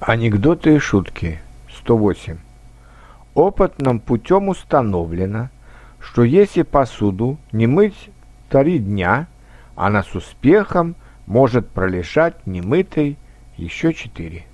Анекдоты и шутки. 108. Опытным путем установлено, что если посуду не мыть три дня, она с успехом может пролежать немытой еще четыре.